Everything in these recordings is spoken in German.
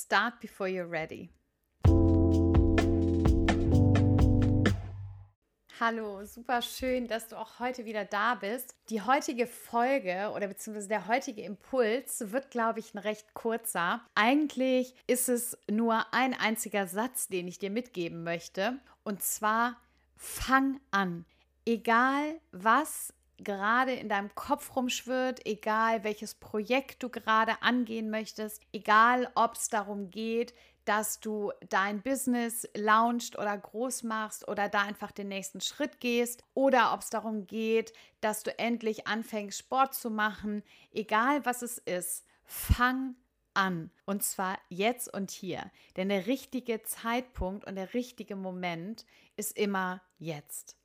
Start before you're ready. Hallo, super schön, dass du auch heute wieder da bist. Die heutige Folge oder beziehungsweise der heutige Impuls wird, glaube ich, ein recht kurzer. Eigentlich ist es nur ein einziger Satz, den ich dir mitgeben möchte. Und zwar, fang an. Egal was gerade in deinem Kopf rumschwirrt, egal welches Projekt du gerade angehen möchtest, egal ob es darum geht, dass du dein Business launcht oder groß machst oder da einfach den nächsten Schritt gehst oder ob es darum geht, dass du endlich anfängst, Sport zu machen, egal was es ist, fang an. Und zwar jetzt und hier. Denn der richtige Zeitpunkt und der richtige Moment ist immer jetzt.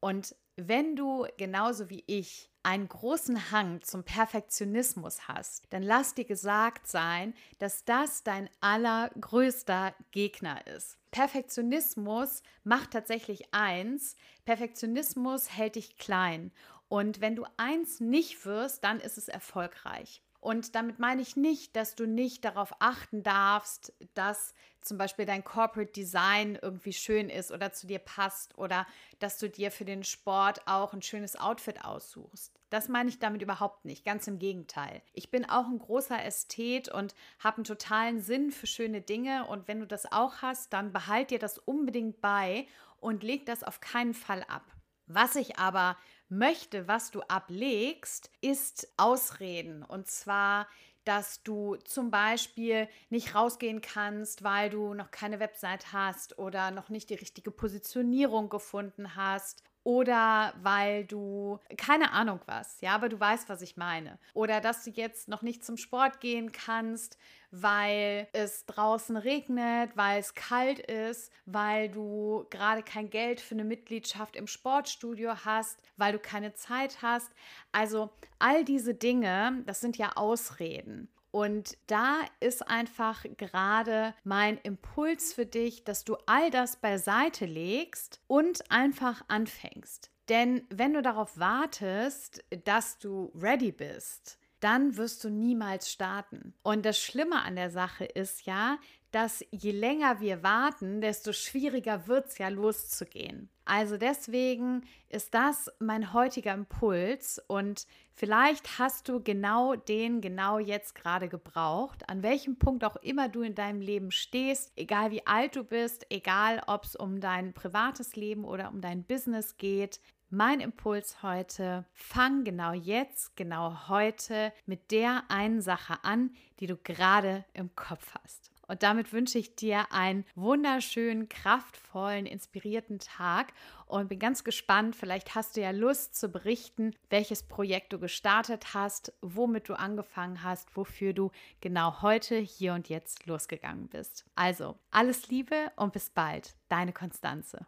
Und wenn du genauso wie ich einen großen Hang zum Perfektionismus hast, dann lass dir gesagt sein, dass das dein allergrößter Gegner ist. Perfektionismus macht tatsächlich eins, Perfektionismus hält dich klein. Und wenn du eins nicht wirst, dann ist es erfolgreich. Und damit meine ich nicht, dass du nicht darauf achten darfst, dass zum Beispiel dein Corporate Design irgendwie schön ist oder zu dir passt oder dass du dir für den Sport auch ein schönes Outfit aussuchst. Das meine ich damit überhaupt nicht, ganz im Gegenteil. Ich bin auch ein großer Ästhet und habe einen totalen Sinn für schöne Dinge und wenn du das auch hast, dann behalt dir das unbedingt bei und leg das auf keinen Fall ab. Was ich aber möchte, was du ablegst, ist Ausreden. Und zwar, dass du zum Beispiel nicht rausgehen kannst, weil du noch keine Website hast oder noch nicht die richtige Positionierung gefunden hast oder weil du keine Ahnung was, ja, aber du weißt, was ich meine. Oder dass du jetzt noch nicht zum Sport gehen kannst, weil es draußen regnet, weil es kalt ist, weil du gerade kein Geld für eine Mitgliedschaft im Sportstudio hast, weil du keine Zeit hast. Also all diese Dinge, das sind ja Ausreden. Und da ist einfach gerade mein Impuls für dich, dass du all das beiseite legst und einfach anfängst. Denn wenn du darauf wartest, dass du ready bist, dann wirst du niemals starten. Und das Schlimme an der Sache ist ja, dass je länger wir warten, desto schwieriger wird es ja loszugehen. Also deswegen ist das mein heutiger Impuls und vielleicht hast du genau den genau jetzt gerade gebraucht, an welchem Punkt auch immer du in deinem Leben stehst, egal wie alt du bist, egal ob es um dein privates Leben oder um dein Business geht. Mein Impuls heute, fang genau jetzt, genau heute mit der einen Sache an, die du gerade im Kopf hast. Und damit wünsche ich dir einen wunderschönen, kraftvollen, inspirierten Tag und bin ganz gespannt. Vielleicht hast du ja Lust zu berichten, welches Projekt du gestartet hast, womit du angefangen hast, wofür du genau heute, hier und jetzt losgegangen bist. Also, alles Liebe und bis bald. Deine Konstanze.